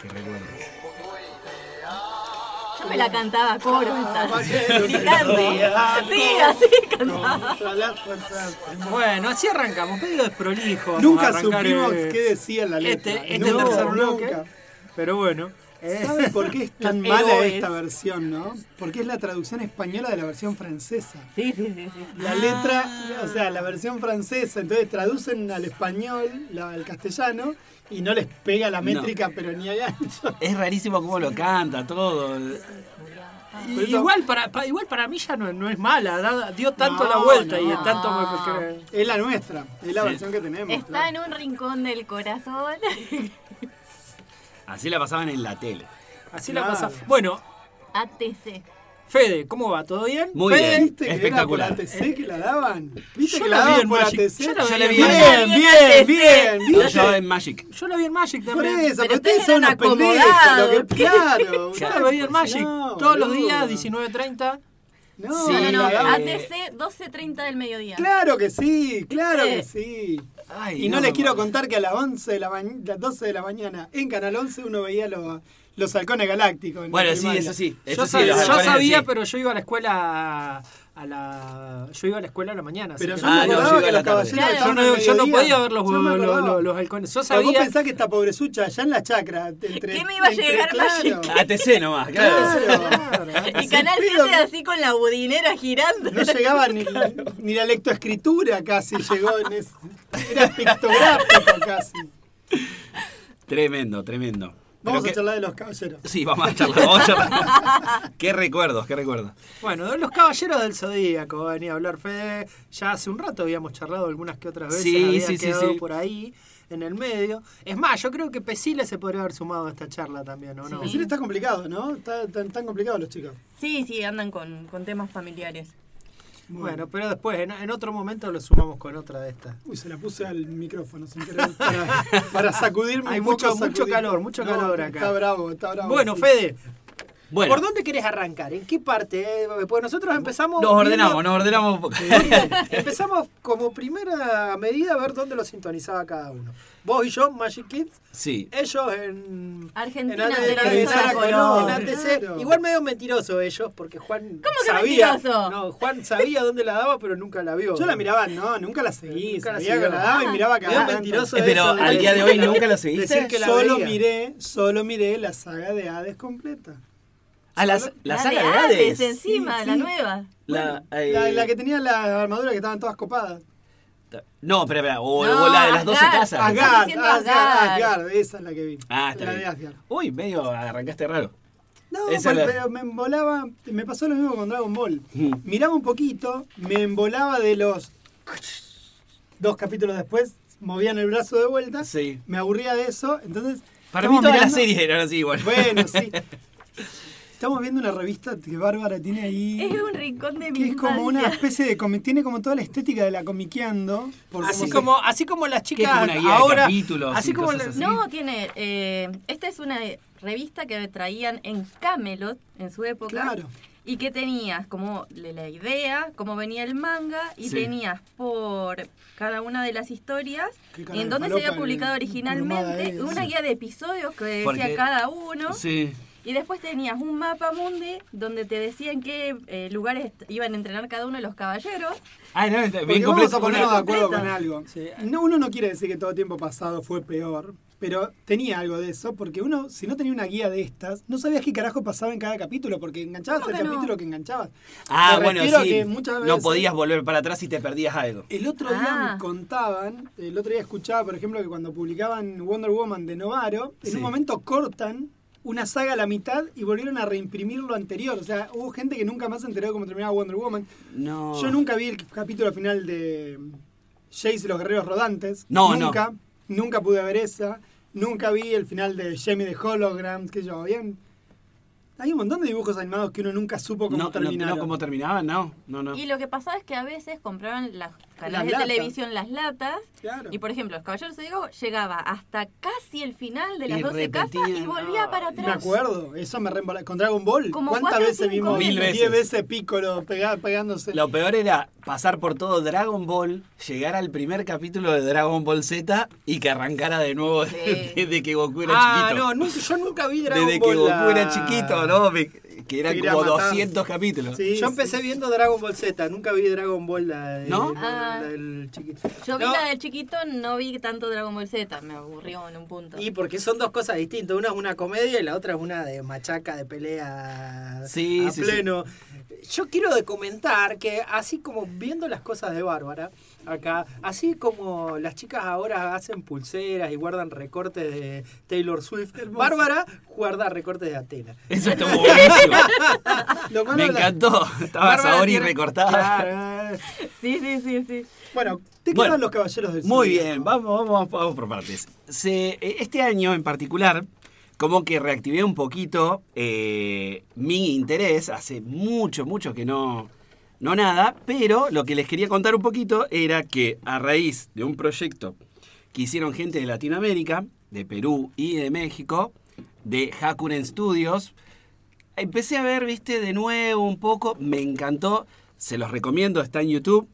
Qué recuerdo. Yo me la cantaba a coro esta. Caballero, Gritando. Sí, así cantaba. Bueno, así arrancamos, medio desprolijo. Nunca supimos eh, qué decía la letra. Este, este No, tercer bloque. nunca. Pero bueno. Eh, ¿Saben por qué es tan Los mala héroes. esta versión, no? Porque es la traducción española de la versión francesa. Sí, sí, sí, sí. La letra, o sea, la versión francesa, entonces traducen al español, la- al castellano, y no les pega la métrica, pero ni a gancho. Es rarísimo cómo lo canta todo. y eso- igual, para, pa- igual para mí ya no, no es mala, da- dio tanto No, la vuelta y no. tanto me... que- Es la nuestra, es la Sí. versión que tenemos. Está claro. en un rincón del corazón. Así la pasaban en la tele. Así la Claro. pasa. Bueno, ATC. Fede, ¿cómo va? ¿todo bien? Muy Fede, bien. ¿Viste que Espectacular. era por ATC que la daban? ¿Viste Yo que la la vi daban en por Magic. ATC? Yo la Yo vi la en vi Bien, en Magic. bien, bien, Yo, ¿viste? yo en Magic. Yo la vi en Magic Por también. eso, Pero ustedes son unos pendejos, lo acomodados. que, claro. Yo la vi en Magic. No, Todos los días, 19.30. No, Sí, No, no, no. ATC 12.30 del mediodía. Claro que sí, claro que sí. Ay, Y no, no, les quiero contar que a las 11 de la mañana, las 12 de la mañana en Canal 11 uno veía los, los halcones galácticos. Bueno, sí, eso sí. Yo, Eso sí, sabía, los yo sabía, sí. pero yo iba a la escuela a la yo iba a la escuela a la mañana. así Pero que yo no- Ah, yo iba a la los tarde. caballeros Claro. yo, no, yo no podía ver los, los- los- halcones. Yo Pero vos sabía. pensás que esta pobrezucha allá en la chacra. Entre, ¿Qué me iba a entre- llegar claro, Magic? ATC nomás, claro. Claro. Y Canal Pero 7 así con la budinera girando. No llegaba ni, ni la lectoescritura casi llegó en ese, Era pictográfico casi. Tremendo, tremendo. Vamos a qué- charlar de los caballeros. Sí, vamos a charlar, vamos a charlar. qué recuerdos, qué recuerdos. Bueno, de los caballeros del Zodíaco venía a hablar Fede. Ya hace un rato habíamos charlado algunas que otras veces. Sí, había sí, sí, quedado sí. por ahí en el medio. Es más, yo creo que Pesile se podría haber sumado a esta charla también, ¿o no? Está complicado, ¿no? Está, tan, tan complicado los chicos. Sí, sí, andan con, con temas familiares. Bueno, pero después, en, en otro momento lo sumamos con otra de estas. Uy, se la puse al micrófono sin querer para, para sacudirme Hay un poco, mucho- mucho sacudir. calor, mucho calor acá. Está bravo, está bravo. Bueno, sí. Fede, Bueno, ¿por dónde querés arrancar? ¿En qué parte? Eh, Pues nosotros empezamos. nos ordenamos, viendo- nos ordenamos un poco. Empezamos como primera medida a ver dónde lo sintonizaba cada uno. Vos y yo, Magic Kids. Sí. Ellos en. Argentina en la la en color. ATC. Igual medio mentiroso ellos, porque Juan ¿Cómo que sabía. mentiroso? No, Juan sabía dónde la daba, pero nunca la vio. Yo la miraba, no, nunca la seguí. Nunca la sabía siguió. que la daba y miraba Medio cada tanto. mentiroso Eh, pero eso al día de hoy que la- nunca lo seguiste. Decir que la Solo veía. miré, solo miré la saga de Hades completa. Ah, la, la La saga de de Hades, Hades. encima, Sí, la sí. nueva. La, eh, La, la que tenía la armadura que estaban todas copadas. No, espera, espera. O, No, o la de las 12 Asgard. casas. Asgard. Asgard, Asgard, esa es la que vi. Ah, está la bien. de Asgard. Uy, medio arrancaste raro. No, Esa pero, es la- pero me embolaba, me pasó lo mismo con Dragon Ball. Mm. Miraba un poquito, me embolaba de los dos capítulos después, movían el brazo de vuelta, Sí. me aburría de eso, entonces... Para mí todas las mirando- series eran así igual. Bueno, sí. Estamos viendo una revista que Bárbara tiene ahí. Es un rincón de mi que es como una especie de comi- tiene como toda la estética de la comiqueando. por Así como, así como las chicas como una guía de ahora. capítulos así y como cosas la- así. No, tiene. Eh, esta es una revista que traían en Camelot en su época. Claro. Y que tenías como la idea, cómo venía el manga, y Sí. tenías por cada una de las historias de en donde se había publicado el- originalmente, una guía de episodios que decía Porque- cada uno. Sí. Y después tenías un mapa mundi donde te decían qué eh, lugares iban a entrenar cada uno de los caballeros. Ah, no, Porque bien vamos completo. a ponernos de acuerdo con algo. Sí. No, uno no quiere decir que todo tiempo pasado fue peor, pero tenía algo de eso, porque uno, si no tenía una guía de estas, no sabías qué carajo pasaba en cada capítulo, porque enganchabas ¿Cómo el no? capítulo que enganchabas. Ah, bueno, sí. que muchas No podías volver para atrás y te perdías algo. El otro día Ah. me contaban, el otro día escuchaba, por ejemplo, que cuando publicaban Wonder Woman de Novaro, en Sí. un momento cortan una saga a la mitad y volvieron a reimprimir lo anterior. O sea, hubo gente que nunca más se enteró de cómo terminaba Wonder Woman. No. Yo nunca vi el capítulo final de Jace y los Guerreros Rodantes. No, nunca. Nunca pude ver esa. Nunca vi el final de Jamie de Holograms, que yo, bien. Hay un montón de dibujos animados que uno nunca supo cómo no, no, terminaron. no, cómo terminaban, no. No, no. Y lo que pasaba es que a veces compraban las canales de latas. televisión las latas. Claro. Y por ejemplo, Los Caballeros de Zodíaco llegaba hasta casi el final de las Y 12 casas y volvía no. para Me atrás. acuerdo, eso me reembola. Con Dragon Ball, Como ¿cuántas veces vimos? Mil veces. 10 veces Piccolo pega- pegándose. Lo peor era pasar por todo Dragon Ball, llegar al primer capítulo de Dragon Ball Z y que arrancara de nuevo Sí. desde que Goku era Ah, chiquito. no, nunca- yo nunca vi Dragon desde Ball. que Goku la- era chiquito, ¿no? Me- que eran como matar. 200 capítulos. Sí, Yo sí. empecé viendo Dragon Ball Z, nunca vi Dragon Ball la, de- ¿No? la- Ah. la del chiquito. Yo vi No, la de chiquito, no vi tanto Dragon Ball Z, me aburrió en un punto. Y porque son dos cosas distintas, una es una comedia y la otra es una de machaca, de pelea Sí, a sí, pleno. Yo quiero de comentar que así como viendo las cosas de Bárbara, acá, así como las chicas ahora hacen pulseras y guardan recortes de Taylor Swift, Hermoso. Bárbara guarda recortes de Atena. Eso estuvo buenísimo. Lo malo Me encantó. Estaba Bárbara Saori tiene- recortada. Claro. Sí, sí, sí, sí. Bueno, te Bueno, quedan los caballeros del Muy bien, vamos, vamos, vamos por partes. Se, eh, este año en particular, como que reactivé un poquito eh, mi interés. Hace mucho, mucho que no, no nada, pero lo que les quería contar un poquito era que a raíz de un proyecto que hicieron gente de Latinoamérica, de Perú y de México, de Hakuren Studios, empecé a ver, viste, de nuevo un poco, me encantó, se los recomiendo, está en YouTube.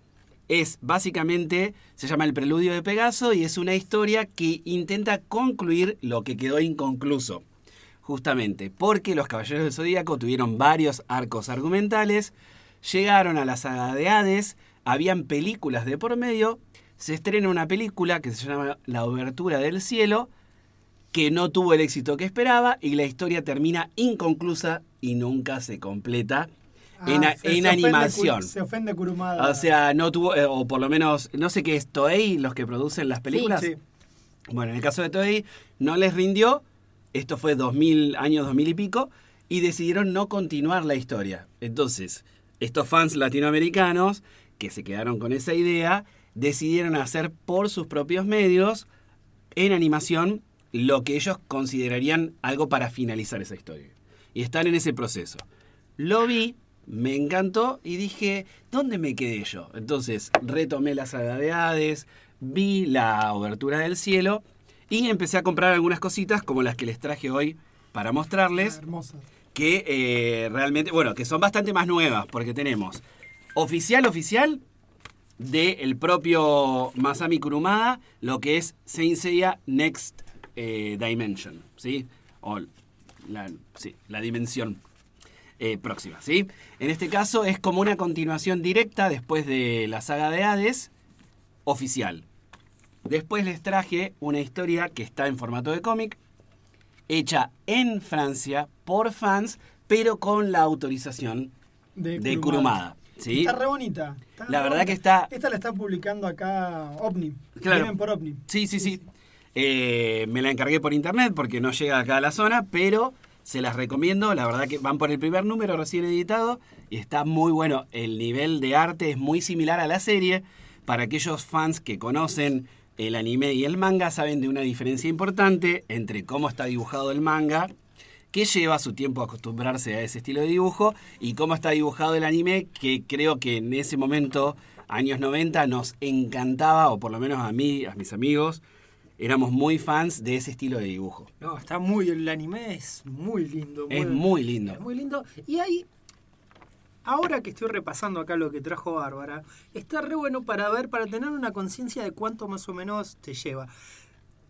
Es básicamente, se llama El Preludio de Pegaso y es una historia que intenta concluir lo que quedó inconcluso. Justamente porque los Caballeros del Zodíaco tuvieron varios arcos argumentales, llegaron a la saga de Hades, habían películas de por medio, se estrena una película que se llama La Obertura del Cielo, que no tuvo el éxito que esperaba y la historia termina inconclusa y nunca se completa Ah, en, se- en se animación. Se ofende Kurumada. O sea, no tuvo, eh, o por lo menos, no sé qué es Toei, los que producen las películas. Sí. Bueno, en el caso de Toei, no les rindió, esto fue 2000, años 2000 y pico, y decidieron no continuar la historia. Entonces, estos fans latinoamericanos, que se quedaron con esa idea, decidieron hacer por sus propios medios, en animación, lo que ellos considerarían algo para finalizar esa historia. Y están en ese proceso. Lo vi, me encantó y dije, ¿dónde me quedé yo? Entonces retomé la saga vi la obertura del cielo y empecé a comprar algunas cositas como las que les traje hoy para mostrarles Hermosa. Que eh, realmente, bueno, que son bastante más nuevas, porque tenemos oficial, oficial, del propio Masami Kurumada, lo que es Saint Seiya Next eh, Dimension, ¿sí? O la, sí, la dimensión eh, próxima, ¿sí? En este caso es como una continuación directa después de la saga de Hades, oficial. Después les traje una historia que está en formato de cómic, hecha en Francia por fans, pero con la autorización de Kurumada. ¿sí? Está re bonita. está La re verdad bonita. que está- Esta la está publicando acá OVNI. Claro. Vienen por OVNI. Sí, sí, sí. Eh, me la encargué por internet porque no llega acá a la zona, pero se las recomiendo. La verdad que van por el primer número recién editado y está muy bueno. El nivel de arte es muy similar a la serie. Para aquellos fans que conocen el anime y el manga, saben de una diferencia importante entre cómo está dibujado el manga, que lleva su tiempo a acostumbrarse a ese estilo de dibujo, y cómo está dibujado el anime, que creo que en ese momento, años 90, nos encantaba, o por lo menos a mí, a mis amigos, éramos muy fans de ese estilo de dibujo. No, está muy, el anime es muy lindo. Es muy lindo. Es muy lindo. Y ahí, ahora que estoy repasando acá lo que trajo Bárbara, está re bueno para ver, para tener una conciencia de cuánto más o menos te lleva.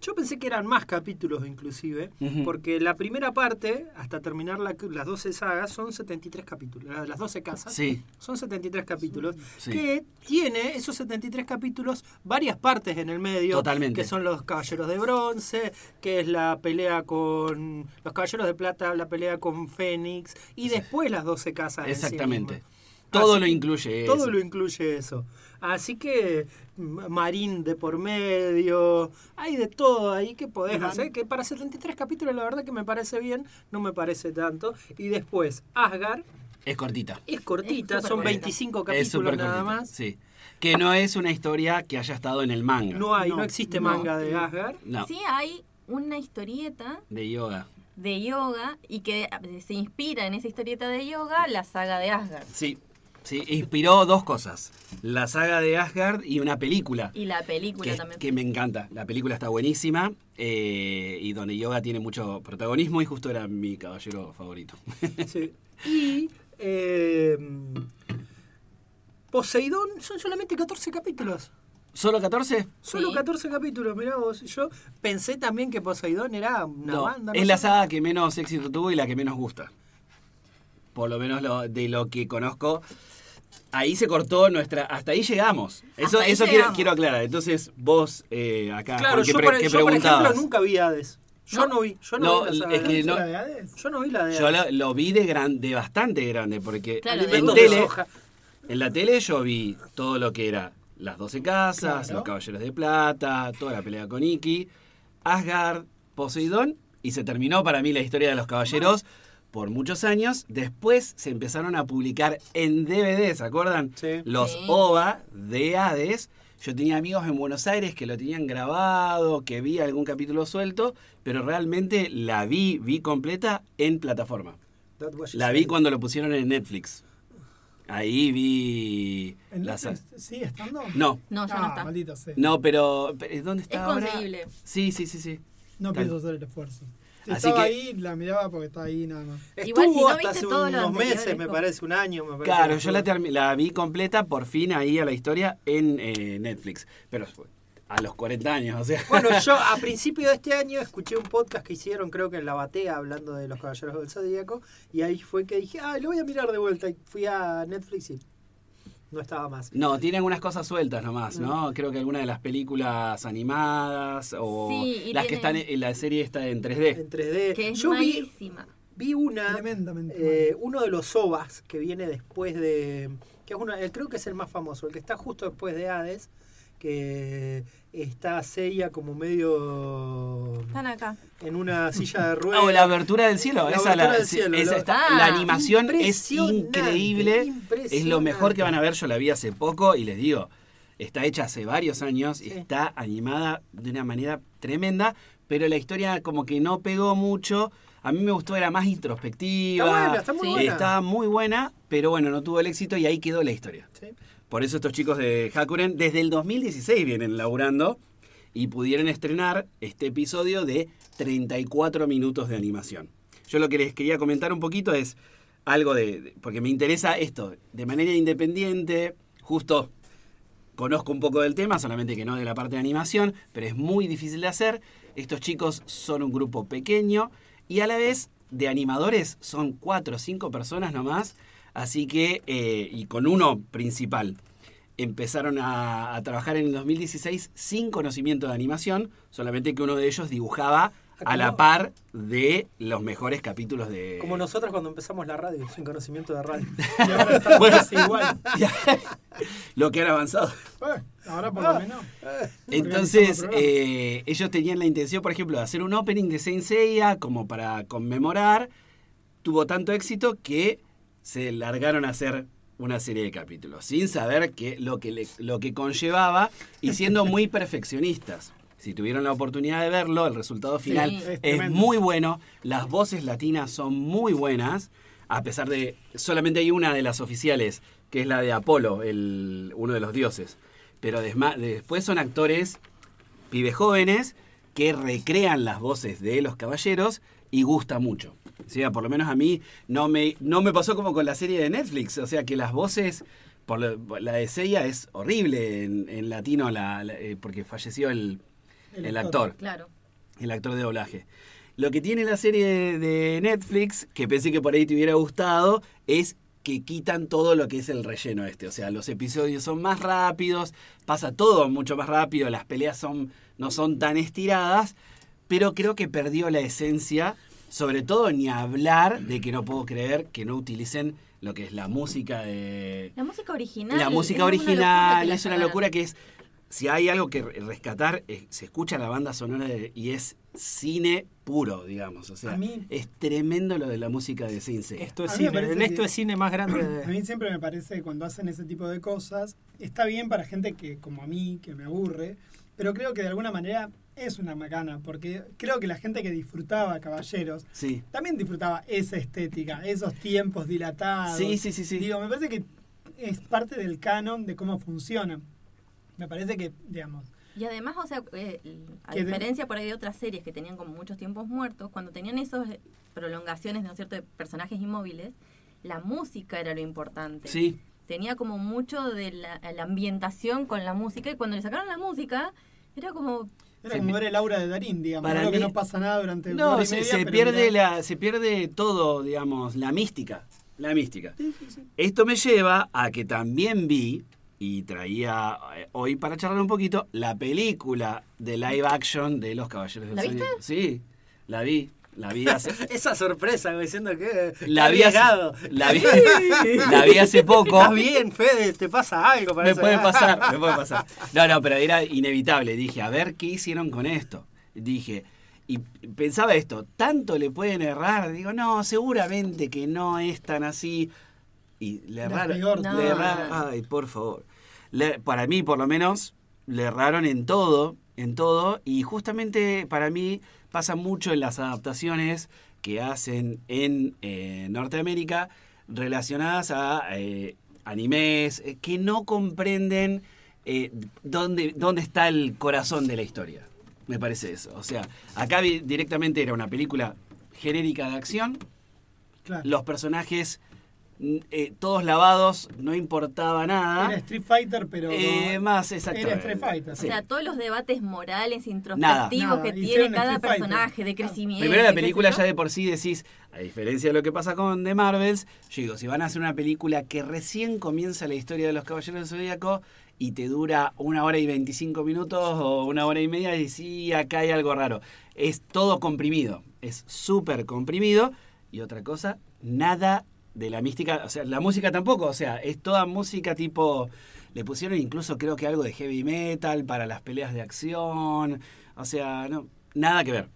Yo pensé que eran más capítulos inclusive, porque la primera parte, hasta terminar la- las 12 sagas, son 73 capítulos. la- Las 12 casas Sí. son 73 capítulos, Sí. que tiene esos 73 capítulos varias partes en el medio, Totalmente. que son los caballeros de bronce, que es la pelea con los caballeros de plata, la pelea con Fénix, y después las 12 casas. en sí Exactamente. Todo Así- lo incluye Todo eso. lo incluye eso. Así que mm, Marín de por medio, hay de todo ahí que podés hacer, que para 73 capítulos la verdad que me parece bien, no me parece tanto. Y después Asgard Es cortita. es cortita, Es son cortita. 25 Es capítulos súper nada cortita. más. Sí. Que no es una historia que haya estado en el manga. No hay, no, No, existe no. manga de Asgard. No, Sí hay una historieta de yoga. de yoga y que eh, se inspira en esa historieta de yoga la saga de Asgard. Sí. Sí, inspiró dos cosas. La saga de Asgard y una película. Y la película que, también. que me encanta. La película está buenísima eh, y donde Yoga tiene mucho protagonismo y justo era mi caballero favorito. Sí. Y eh, Poseidón son solamente 14 capítulos. ¿Solo 14? Solo Sí. 14 capítulos, mirá vos. Yo pensé también que Poseidón era una No, banda. no es la saga que menos éxito tuvo y la que menos gusta. Por lo menos lo- de lo que conozco. Ahí se cortó nuestra. Hasta ahí llegamos. Eso, ahí eso quiero, llegamos. quiero aclarar. Entonces, vos eh, acá. Claro, yo, pre- por, yo, por ejemplo nunca vi Hades. Yo no, No. vi. Yo no, No, vi la es de que Hades. no- ¿La de Hades? Yo no vi la de Yo Hades. lo, lo vi de, gran, de bastante grande, porque Claro, en, tele, en la tele yo vi todo lo que era las 12 casas, Claro. los caballeros de plata, toda la pelea con Iki, Asgard, Poseidón, y se terminó para mí la historia de los caballeros por muchos años. Después se empezaron a publicar en DVD, ¿se acuerdan? Sí. Los Sí. OVA de Hades. Yo tenía amigos en Buenos Aires que lo tenían grabado, que vi algún capítulo suelto, pero realmente la vi, vi completa en plataforma. La vi cuando lo pusieron en Netflix. Ahí vi... ¿En la ¿Sigue estando? No, No, ya ah, no está. maldito sea. no, pero... ¿Dónde está Es ahora? conseguible. Sí, sí, sí, sí. No pienso hacer el esfuerzo. Así estaba que- ahí, la miraba porque estaba ahí nada más. Estuvo Igual si no hasta hace unos anterior, meses, es me parece, un año. Me parece Claro, yo la, la vi completa por fin ahí a la historia en eh, Netflix. Pero a los 40 años, o sea... Bueno, yo a principio de este año escuché un podcast que hicieron, creo que en La Batea, hablando de los Caballeros del Zodíaco, y ahí fue que dije, ah, lo voy a mirar de vuelta. Y fui a Netflix y no estaba más. No, tiene algunas cosas sueltas nomás, Mm. ¿no? Creo que algunas de las películas animadas o Sí, las que están en la serie está en 3D. En 3D. Que es yo vi, malísima. vi una, Tremendamente eh, uno de los OVAs que viene después de... que es uno, eh, creo que es el más famoso, el que está justo después de Hades, que está Seiya como medio Están acá. en una silla de ruedas. O la abertura del cielo. La esa, la, del sí, cielo, esa lo- está- Ah, la animación es impresionante, increíble. Es lo mejor que van a ver. Yo la vi hace poco y les digo, está hecha hace varios años y Sí. está animada de una manera tremenda, pero la historia como que no pegó mucho. A mí me gustó, era más introspectiva. Está buena, está muy Sí. buena. Estaba muy buena, pero bueno, no tuvo el éxito y ahí quedó la historia. Sí. Por eso estos chicos de Hakuren desde el 2016 vienen laburando y pudieron estrenar este episodio de 34 minutos de animación. Yo lo que les quería comentar un poquito es algo de, porque me interesa esto, de manera independiente, justo conozco un poco del tema, solamente que no de la parte de animación, pero es muy difícil de hacer. Estos chicos son un grupo pequeño y a la vez de animadores son cuatro o cinco personas nomás, así que, eh, y con uno principal. Empezaron a, a trabajar en el 2016 sin conocimiento de animación, solamente que uno de ellos dibujaba a la par de los mejores capítulos de... Como nosotros cuando empezamos la radio, sin conocimiento de radio. Y ahora está Bueno. casi igual. lo que han avanzado. Bueno, ahora por Ah. lo menos. Entonces, el programa. eh, ellos tenían la intención, por ejemplo, de hacer un opening de Saint Seiya como para conmemorar. Tuvo tanto éxito que se largaron a hacer una serie de capítulos, sin saber que, lo, que le- lo que conllevaba y siendo muy perfeccionistas. Si tuvieron la oportunidad de verlo, el resultado final Sí. Es muy bueno. Las voces latinas son muy buenas, a pesar de solamente hay una de las oficiales, que es la de Apolo, el, uno de los dioses. Pero desma- después son actores pibes jóvenes que recrean las voces de los caballeros y gusta mucho. Sea, por lo menos a mí no me, no me pasó como con la serie de Netflix. O sea, que las voces, por lo- la de Seiya es horrible en, en latino la- la- eh, porque falleció el, El el actor. actor Claro. el actor de doblaje. Lo que tiene la serie de, de Netflix, que pensé que por ahí te hubiera gustado, es que quitan todo lo que es el relleno este. O sea, los episodios son más rápidos, pasa todo mucho más rápido, las peleas son, no son tan estiradas, pero creo que perdió la esencia, sobre todo ni hablar de que no puedo creer que no utilicen lo que es la música de, La música original. la música una original la es una locura que es. Si hay algo que rescatar, es- se escucha la banda sonora de- y es cine puro, digamos. O sea, A mí- es tremendo lo de la música de Seiya. Esto es cine. parece esto es cine más grande. A mí siempre me parece que cuando hacen ese tipo de cosas, está bien para gente que, como a mí, que me aburre, pero creo que de alguna manera es una macana, porque creo que la gente que disfrutaba Caballeros Sí. también disfrutaba esa estética, esos tiempos dilatados. Sí, sí, sí, sí. Digo, me parece que es parte del canon de cómo funciona. Me parece que, digamos, Y además, o sea, eh, a Que de- diferencia por ahí de otras series que tenían como muchos tiempos muertos, cuando tenían esas prolongaciones, ¿no es cierto?, de personajes inmóviles, la música era lo importante. Sí, Tenía como mucho de la, la ambientación con la música y cuando le sacaron la música, era como... era como ver el aura de Darín, digamos. Para algo que mí- no pasa nada durante No, hora y se, media, se pero pierde mirá- la, se pierde todo, digamos, la mística. La mística. Sí, sí, sí. Esto me lleva a que también vi, y traía eh, hoy para charlar un poquito, la película de live action de Los Caballeros del ¿La Zodíaco. Sí, la vi. La vi hace, Esa sorpresa, güey, diciendo que. la vi hace, la vi, la vi hace poco. Estás bien, Fede, te pasa algo. Me parece. puede pasar, me puede pasar. No, no, pero era inevitable. Dije, a ver qué hicieron con esto. Dije, y pensaba esto, ¿tanto le pueden errar? Digo, no, seguramente que no es tan así. Y le erraron. No. le erraron- ay, por favor. Le- para mí, por lo menos, le erraron en todo, en todo. Y justamente para mí pasa mucho en las adaptaciones que hacen en eh, Norteamérica relacionadas a eh, animes eh, que no comprenden eh, dónde, dónde está el corazón de la historia. Me parece eso. O sea, acá directamente era una película genérica de acción, Claro. los personajes eh, todos lavados, no importaba nada. Era Street Fighter, pero. Eh, más exactamente. Era Street Fighter. Sí. O sea, todos los debates morales, introspectivos Nada, que tiene hicieron cada Street Fighter. personaje, de crecimiento. Primero la película ya de por sí decís, a diferencia de lo que pasa con The Marvels, yo digo, si van a hacer una película que recién comienza la historia de los Caballeros del Zodíaco y te dura una hora y 25 minutos o una hora y media, y sí, acá hay algo raro. Es todo comprimido, es súper comprimido. Y otra cosa, nada de la mística, o sea, la música tampoco, o sea, es toda música tipo... Le pusieron incluso creo que algo de heavy metal para las peleas de acción. O sea, no, nada que ver.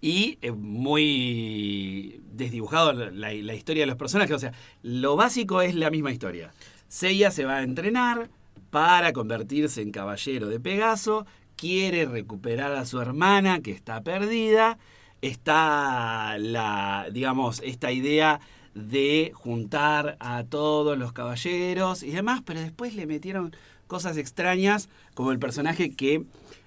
Y eh, muy desdibujado la, la- historia de los personajes. O sea, lo básico es la misma historia. Seiya se va a entrenar para convertirse en caballero de Pegaso. Quiere recuperar a su hermana que está perdida. Está la, digamos, esta idea de juntar a todos los caballeros y demás, pero después le metieron cosas extrañas, como el personaje que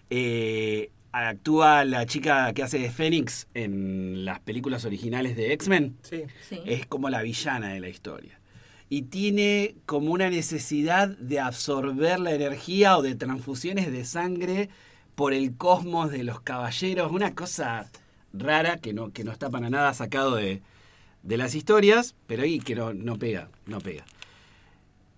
eh, actúa la chica que hace de Fénix en las películas originales de X-Men. Sí. Sí. Es como la villana de la historia. Y tiene como una necesidad de absorber la energía o de transfusiones de sangre por el cosmos de los caballeros. Una cosa rara que no, que no está para nada sacado de, de las historias, pero ahí que no, no pega, no pega.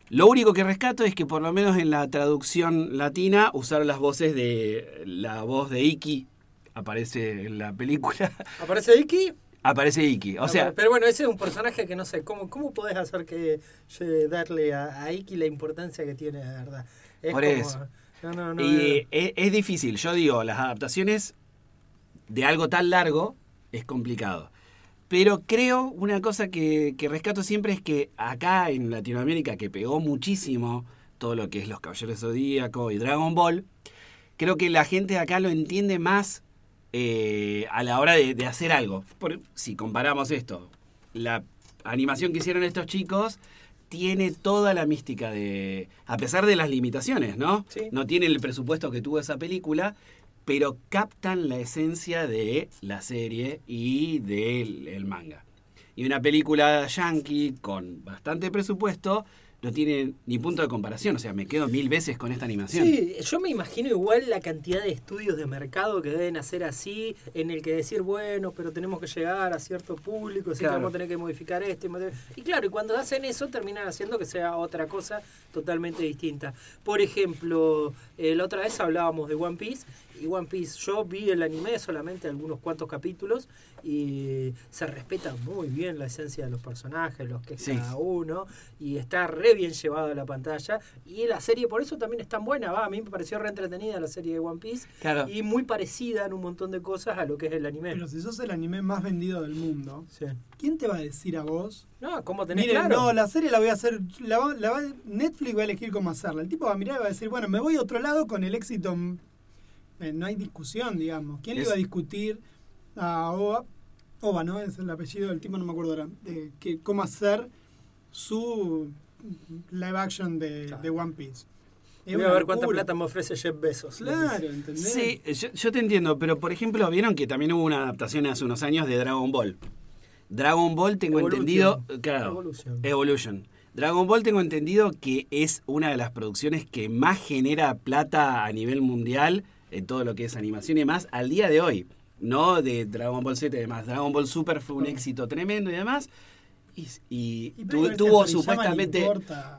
Lo único que rescato es que por lo menos en la traducción latina usaron las voces de la voz de Iki. Aparece en la película. Aparece Iki. Aparece Iki. O sea, pero bueno, ese es un personaje que no sé, ¿cómo, cómo podés hacer que eh, darle a, a Iki la importancia que tiene de verdad? Es Por como- eso. No, no, no. Y eh, es, es difícil, yo digo, las adaptaciones de algo tan largo es complicado. Pero creo, una cosa que, que rescato siempre es que acá en Latinoamérica, que pegó muchísimo todo lo que es Los Caballeros Zodíaco y Dragon Ball, creo que la gente de acá lo entiende más eh, a la hora de, de hacer algo. Por- si comparamos esto, la animación que hicieron estos chicos tiene toda la mística de. A pesar de las limitaciones, ¿no? Sí. No tiene el presupuesto que tuvo esa película, pero captan la esencia de la serie y del el manga. Y una película yankee con bastante presupuesto no tiene ni punto de comparación. O sea, me quedo mil veces con esta animación. Sí, yo me imagino igual la cantidad de estudios de mercado que deben hacer así, en el que decir, bueno, pero tenemos que llegar a cierto público, así que Claro. vamos a tener que modificar esto. y modificar- Y claro, y cuando hacen eso terminan haciendo que sea otra cosa totalmente distinta. Por ejemplo, eh, la otra vez hablábamos de One Piece, y One Piece, yo vi el anime solamente algunos cuantos capítulos, y se respeta muy bien la esencia de los personajes, los que es Sí. cada uno, y está re bien llevado a la pantalla, y la serie por eso también es tan buena, va, a mí me pareció re entretenida la serie de One Piece, Claro. y muy parecida en un montón de cosas a lo que es el anime. Pero si sos el anime más vendido del mundo, Sí. ¿quién te va a decir a vos? No, ¿cómo tenés Miren, claro? no, la serie la voy a hacer, la va- la va- Netflix va a elegir cómo hacerla. El tipo va a mirar y va a decir, bueno, me voy a otro lado con el éxito. eh, no hay discusión, digamos. ¿Quién le Es- iba a discutir a Oba? Oba, ¿no? Es el apellido del tipo, no me acuerdo ahora. de que, cómo hacer su live action de, Claro. de One Piece. Es Voy a ver cuánta locura. plata me ofrece Jeff Bezos. Claro, ¿entendés? Sí, yo, yo te entiendo, pero por ejemplo, vieron que también hubo una adaptación hace unos años de Dragon Ball. Dragon Ball tengo Evolution. entendido, claro, Evolution. Evolution. Dragon Ball tengo entendido que es una de las producciones que más genera plata a nivel mundial en todo lo que es animación y demás al día de hoy. No de Dragon Ball Z y demás. Dragon Ball Super fue un éxito tremendo y demás. Y, tu- tuvo supuestamente...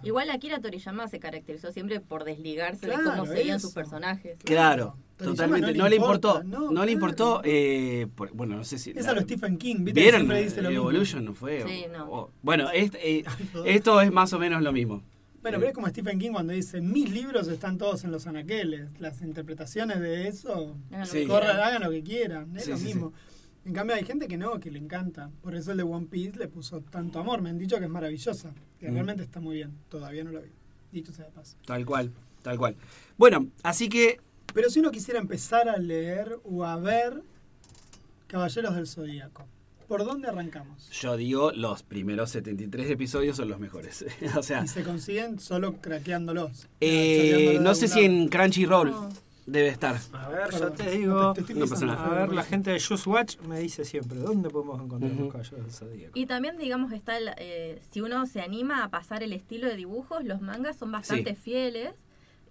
Igual Akira Toriyama se caracterizó siempre por desligarse Claro, de cómo se veían eso. sus personajes. Claro, totalmente. no No le importó. no, le importó. eh, por- bueno, no sé si. Es a lo Stephen King, ¿Vieron? Siempre dice lo mismo. Evolution no fue. Sí, no. o- bueno, est- eh, esto es más o menos lo mismo. Bueno, pero es como Stephen King cuando dice, mis libros están todos en los anaqueles. Las interpretaciones de eso, Hagan lo Sí. corran, hagan lo que quieran. Es Sí, lo sí, mismo. En cambio hay gente que no, que le encanta. Por eso el de One Piece le puso tanto amor. Me han dicho que es maravillosa. Que Mm. realmente está muy bien. Todavía no la vi. Dicho sea de paso. Tal cual, tal cual. Bueno, así que Pero si uno quisiera empezar a leer o a ver Caballeros del Zodíaco, ¿por dónde arrancamos? yo digo, los primeros 73 episodios son los mejores. o sea, Y se consiguen solo craqueándolos. eh, no sé si en Crunchyroll No. Debe estar. A ver, Perdón, yo te digo. te estoy no pasa pisando, nada. A ver, la gente de Just Watch me dice siempre, ¿dónde podemos encontrar Ujú. los caballeros del Zodíaco? Y también, digamos, está el, eh, si uno se anima a pasar el estilo de dibujos, los mangas son bastante fieles.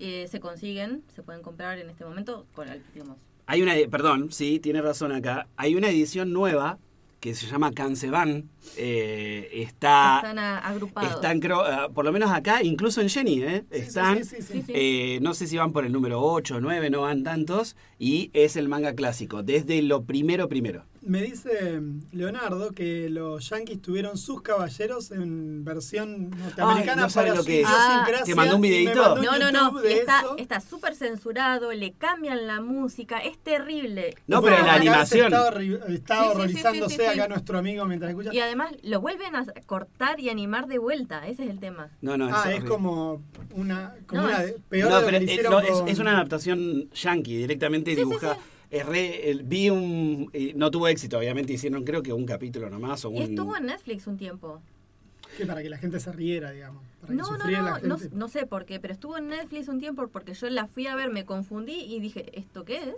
eh, se consiguen, se pueden comprar en este momento con el, digamos, Hay una, perdón, sí, tiene razón acá. Hay una edición nueva que se llama Kanseban. Eh, está, están a- agrupados. están creo, ah, por lo menos acá, incluso en Jenny, ¿eh? Sí, están. sí, sí, sí. Sí, sí. Eh, no sé si van por el número 8 o 9, no van tantos. Y es el manga clásico, desde lo primero primero. Me dice Leonardo que los Yankees tuvieron sus caballeros en versión norteamericana Ay, no sabe para lo que es. idiosincrasia, ¿Te mandó un mandó un No, no, no, está súper censurado, le cambian la música, es terrible. No, pero en la animación. Está, Sí, sí, sí, horrorizándose sí, sí, sí. acá nuestro amigo mientras escucha. Y además lo vuelven a cortar y animar de vuelta, ese es el tema. No, no, ah, es horrible. como una, como No, una es- de- peor No, de lo pero que le eh, hicieron no, es, con- es una adaptación yankee, directamente Sí, sí, dibujada. Sí. Es re- el- vi un. eh, no tuvo éxito, obviamente hicieron creo que un capítulo nomás o un. Y estuvo en Netflix un tiempo. que para que la gente se riera, digamos. Para que No, no, no, la no, gente. no sé por qué, pero estuvo en Netflix un tiempo porque yo la fui a ver, me confundí y dije, ¿esto qué es?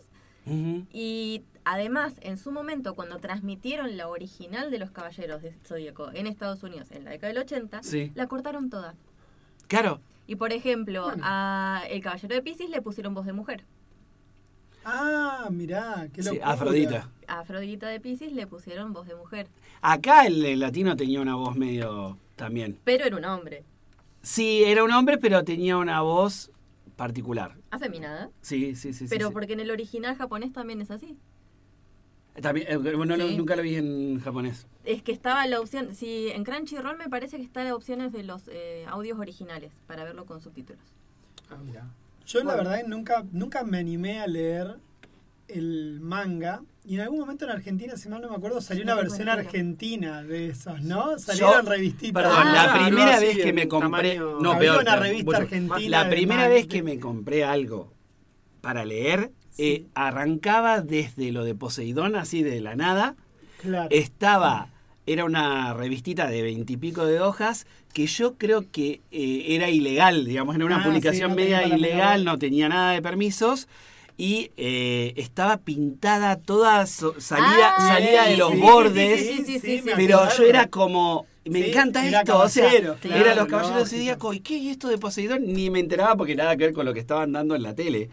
Y además, en su momento, cuando transmitieron la original de los Caballeros de Zodíaco en Estados Unidos en la década del 80, Sí. la cortaron toda. Claro. Y por ejemplo, Bueno. a El Caballero de Pisces le pusieron voz de mujer. Ah, mirá, qué Sí, locura. Afrodita. A Afrodita de Pisces le pusieron voz de mujer. Acá el, el latino tenía una voz medio también. Pero era un hombre. Sí, era un hombre, pero tenía una voz particular. Afeminada. Sí, sí, sí. sí, pero sí. porque en el original japonés también es así. También, eh, bueno, no- Sí. nunca lo vi en japonés. Es que estaba la opción, si en Crunchyroll me parece que está la opciones de los eh, audios originales para verlo con subtítulos. Ah, mira. Yo la verdad nunca, nunca me animé a leer el manga. Y en algún momento en Argentina, si mal no me acuerdo, salió una versión argentina de esos, ¿no? Salieron Yo- revistitas. Perdón, Ah, la primera vez que me compré. tamaño- No, peor. una revista argentina La primera vez que me compré algo para leer, Sí. eh, arrancaba desde lo de Poseidón, así de la nada. Claro. Estaba. Era una revistita de veintipico de hojas que yo creo que eh, era ilegal, digamos, era una Ah, sí, publicación no media ilegal, no tenía nada de permisos y eh, estaba pintada toda so- salida, Ah, salida sí, de los sí, bordes. sí, Pero yo era como, me encanta esto, o sea, claro, era los caballeros lógico. zodíacos, ¿y qué? ¿Y esto de Poseidón? Ni me enteraba porque nada que ver con lo que estaban dando en la tele.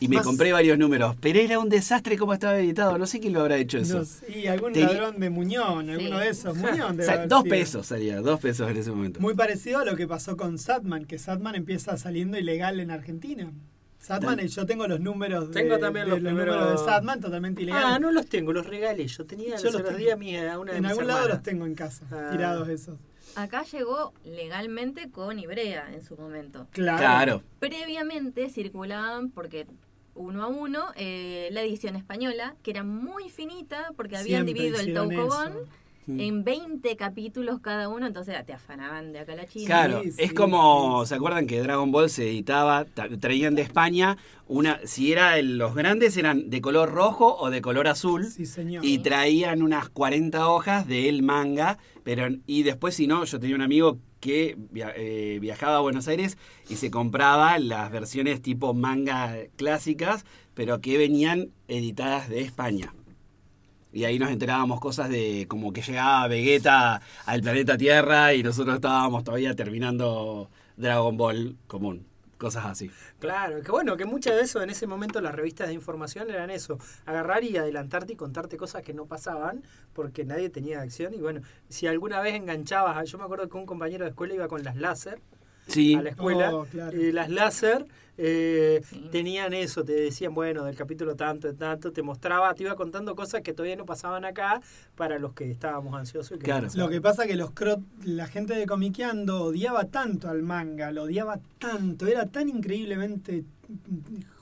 Y me Más- compré varios números, pero era un desastre cómo estaba editado, no sé quién lo habrá hecho eso. No y algún ladrón de Muñón, alguno de esos. Muñón O sea, dos sido. pesos salía, dos pesos en ese momento. Muy parecido a lo que pasó con Satman, que Satman empieza saliendo ilegal en Argentina. Satman, yo tengo los números de, Tengo también de los números de Satman totalmente ilegales. Ah, no los tengo, los regalé. Yo tenía, Yo los los di a, mi, a una de en mis algún lado los tengo en casa, Ah. tirados esos. Acá llegó legalmente con Ibrea en su momento. Claro. Claro. Previamente circulaban, porque uno a uno, eh, la edición española, que era muy finita, porque habían Siempre dividido el. Mm. en 20 capítulos cada uno, entonces te afanaban de acá a la China. Claro, Sí, es sí, como, sí. ¿se acuerdan que Dragon Ball se editaba, tra- traían de España una, si era el- los grandes eran de color rojo o de color azul Sí, señor. y traían unas 40 hojas del manga, pero y después si no, yo tenía un amigo que eh, viajaba a Buenos Aires y se compraba las versiones tipo manga clásicas, pero que venían editadas de España. Y ahí nos enterábamos cosas de como que llegaba Vegeta al planeta Tierra y nosotros estábamos todavía terminando Dragon Ball común. Cosas así. Claro, que bueno, que muchas de eso en ese momento las revistas de información eran eso, agarrar y adelantarte y contarte cosas que no pasaban porque nadie tenía acción y bueno, si alguna vez enganchabas, yo me acuerdo que un compañero de escuela iba con las láser Sí. a la escuela Oh, claro. y las láser eh, Sí. tenían eso, te decían, bueno, del capítulo tanto, de tanto, te mostraba, te iba contando cosas que todavía no pasaban acá para los que estábamos ansiosos. y que Claro. no. Lo que pasa que los crot, la gente de Comiqueando odiaba tanto al manga, lo odiaba tanto, era tan increíblemente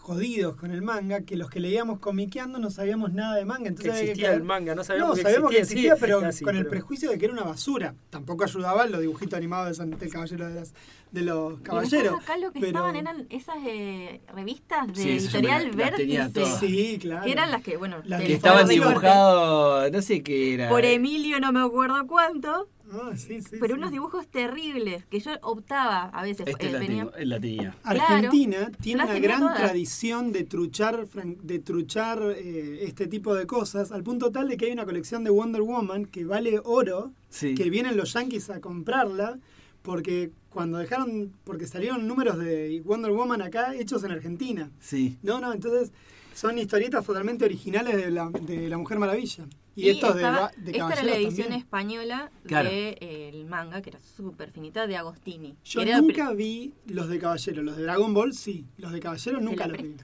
jodidos con el manga que los que leíamos Comiqueando no sabíamos nada de manga. que Entonces había existía el manga, no No, sabíamos, sabíamos que existía, sí, pero casi, con el pero- prejuicio de que era una basura. Tampoco ayudaban los dibujitos animados de San- del Caballero de, las- de los Caballeros. acá lo que pero- estaban eran esas eh, revistas de Sí, editorial tenía Vértice. Sí, claro. Que eran las que, bueno, Las Que que estaban dibujados, no sé qué era. Por Emilio no me acuerdo cuánto, Sí, sí, pero sí. unos dibujos terribles que yo optaba a veces. Este eh, la, venía- tengo, la tenía. Argentina tiene una gran todas. tradición de truchar, de truchar eh, este tipo de cosas, al punto tal de que hay una colección de Wonder Woman que vale oro, Sí. que vienen los yankees a comprarla, porque cuando dejaron, porque salieron números de Wonder Woman acá hechos en Argentina. Sí. No, no, entonces son historietas totalmente originales de la, de la Mujer Maravilla. Y, estos de, estaba- de esta era la edición también. española Claro. del manga, que era súper finita, de Agostini. Yo nunca vi los de Caballero, los de Dragon Ball sí, los de Caballeros nunca los vi.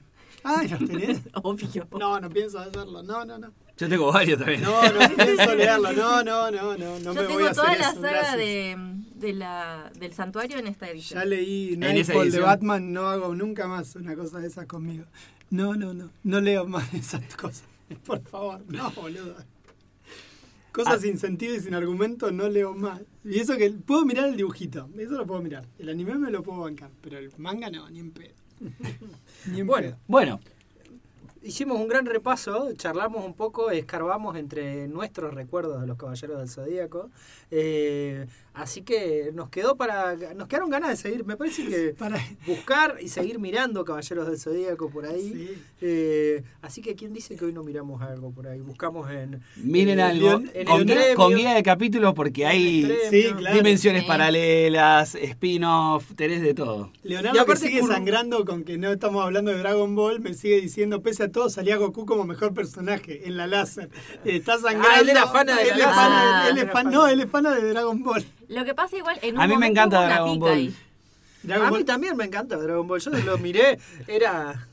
Ah, ¿los tenés? Obvio. No, no pienso hacerlo, no, no, no. Yo tengo varios también. No, no pienso leerlo, no, no, no, no, no Yo me tengo voy a hacer toda la eso, saga gracias. de, de la, del santuario en esta edición. Ya leí Nightfall de. Batman, no hago nunca más una cosa de esas conmigo. No, no, no, no leo más esas cosas. Por favor, no, boludo. Cosas Ah. sin sentido y sin argumento no leo más. Y eso que puedo mirar el dibujito, eso lo puedo mirar. El anime me lo puedo bancar, pero el manga no, ni en pedo. Ni en Bueno, pedo. Bueno, Hicimos un gran repaso, charlamos un poco, escarbamos entre nuestros recuerdos de los Caballeros del Zodíaco. Eh, así que nos quedó para. Nos quedaron ganas de seguir. Me parece que Para, buscar y seguir mirando Caballeros del Zodíaco por ahí. Sí. Eh, así que quién dice que hoy no miramos algo por ahí. Buscamos en. miren en algo en con, el guía, con guía de capítulos porque hay Extremo. Sí, claro. dimensiones Sí. paralelas, spin-off, tenés de todo. Leonardo Y aparte que sigue sangrando con que no estamos hablando de Dragon Ball, me sigue diciendo, pese a todo, salía Goku como mejor personaje en la láser. Está sangrando. Ah, él era fana de la él láser. Ah, es era fan- no, él es fana de Dragon Ball. Lo que pasa igual, en un A mí me encanta Dragon Ball. ahí. Dragon A mí Ball- también me encanta Dragon Ball. Yo lo miré, era.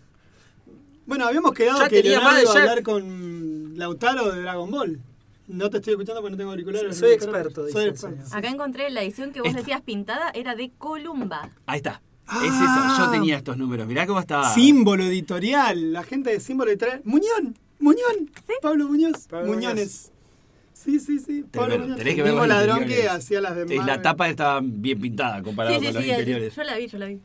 Bueno, habíamos quedado Ya que tenía Leonardo iba a hablar con Lautaro de Dragon Ball. No te estoy escuchando porque no tengo auriculares. Soy experto, Soy experto. Acá encontré la edición que vos decías pintada, era de Columba. Ahí está. Ah. Es eso. Yo tenía estos números. Mirá cómo estaba. Símbolo editorial. La gente de símbolo editorial. Muñón. Muñón. Pablo Muñoz. Pablo Muñones. Sí, sí, sí. Pablo. Muñoz. Tenés que El ver mismo ladrón interiores. que hacía las de Eh, La tapa estaba bien pintada comparado Sí, sí, con los sí, interiores. yo la vi, yo la vi.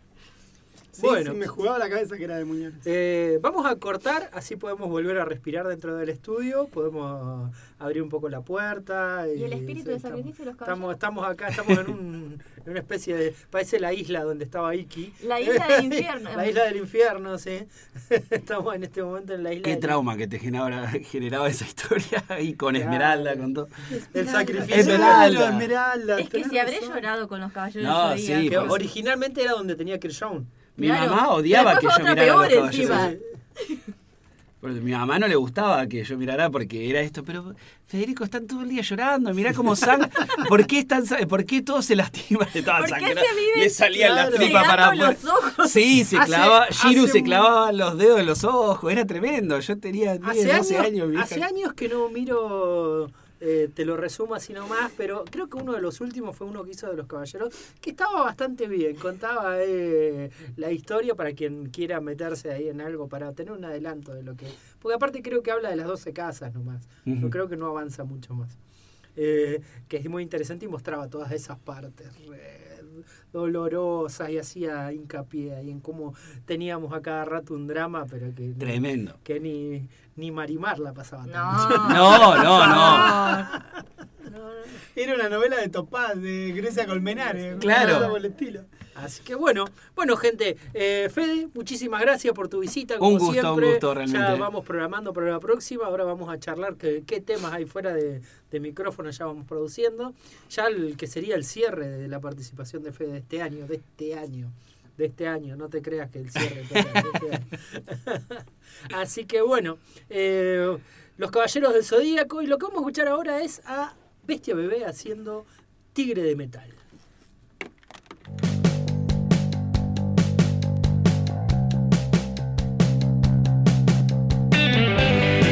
Sí, Bueno. sí, me jugaba la cabeza que era de Muñones. Eh, vamos a cortar, así podemos volver a respirar dentro del estudio, podemos abrir un poco la puerta. Y el espíritu de estamos- sacrificio de los Estamos, caballeros. estamos acá, estamos en, un- en una especie de. Parece la isla donde estaba Iki. La isla del infierno. la isla del infierno, sí. Estamos en este momento en la isla Qué del- trauma que te generaba, generaba esa historia y con Claro. Esmeralda, con todo. El sacrificio. Esmeralda. Esmeralda. Es que si habré razón. llorado con los caballeros No, sí. Que originalmente era donde tenía que ir Shaun. Mi Claro. mamá odiaba que yo mirara los caballeros. Porque mi mamá no le gustaba que yo mirara porque era esto, pero Federico están todo el día llorando, mirá cómo sangra. ¿Por qué, están, ¿Por qué todos se lastiman? Estaban ¿Por qué sangrando. se viven Le salían las claro, tripas para los ojos? Sí, se Hace- clavaba, Shiru hace se un- clavaba los dedos en los ojos, era tremendo. Yo tenía 10, Hace 12 años, años. hace años que no miro, eh, te lo resumo así nomás, pero creo que uno de los últimos fue uno que hizo de los caballeros, que estaba bastante bien, contaba eh, la historia para quien quiera meterse ahí en algo, para tener un adelanto de lo que... Porque aparte creo que habla de las 12 casas nomás, Ujú. no creo que no avanza mucho más. Eh, que es muy interesante y mostraba todas esas partes re dolorosas y hacía hincapié ahí en cómo teníamos a cada rato un drama, pero que Tremendo. que ni, ni Marimar la pasaba no, no. No, no. Era una novela de Topaz, de Grecia Colmenares. Claro. algo por el estilo. Así que bueno, bueno gente, eh, Fede, muchísimas gracias por tu visita. Como Un gusto, siempre. un gusto, realmente. Ya vamos programando para la próxima. Ahora vamos a charlar qué, qué temas hay fuera de, de micrófono ya vamos produciendo. Ya el que sería el cierre de la participación de Fede de este año, de este año. De este año, no te creas que el cierre este. Así que bueno, eh, los caballeros del zodíaco. Y lo que vamos a escuchar ahora es a Bestia Bebé haciendo Tigre de Metal.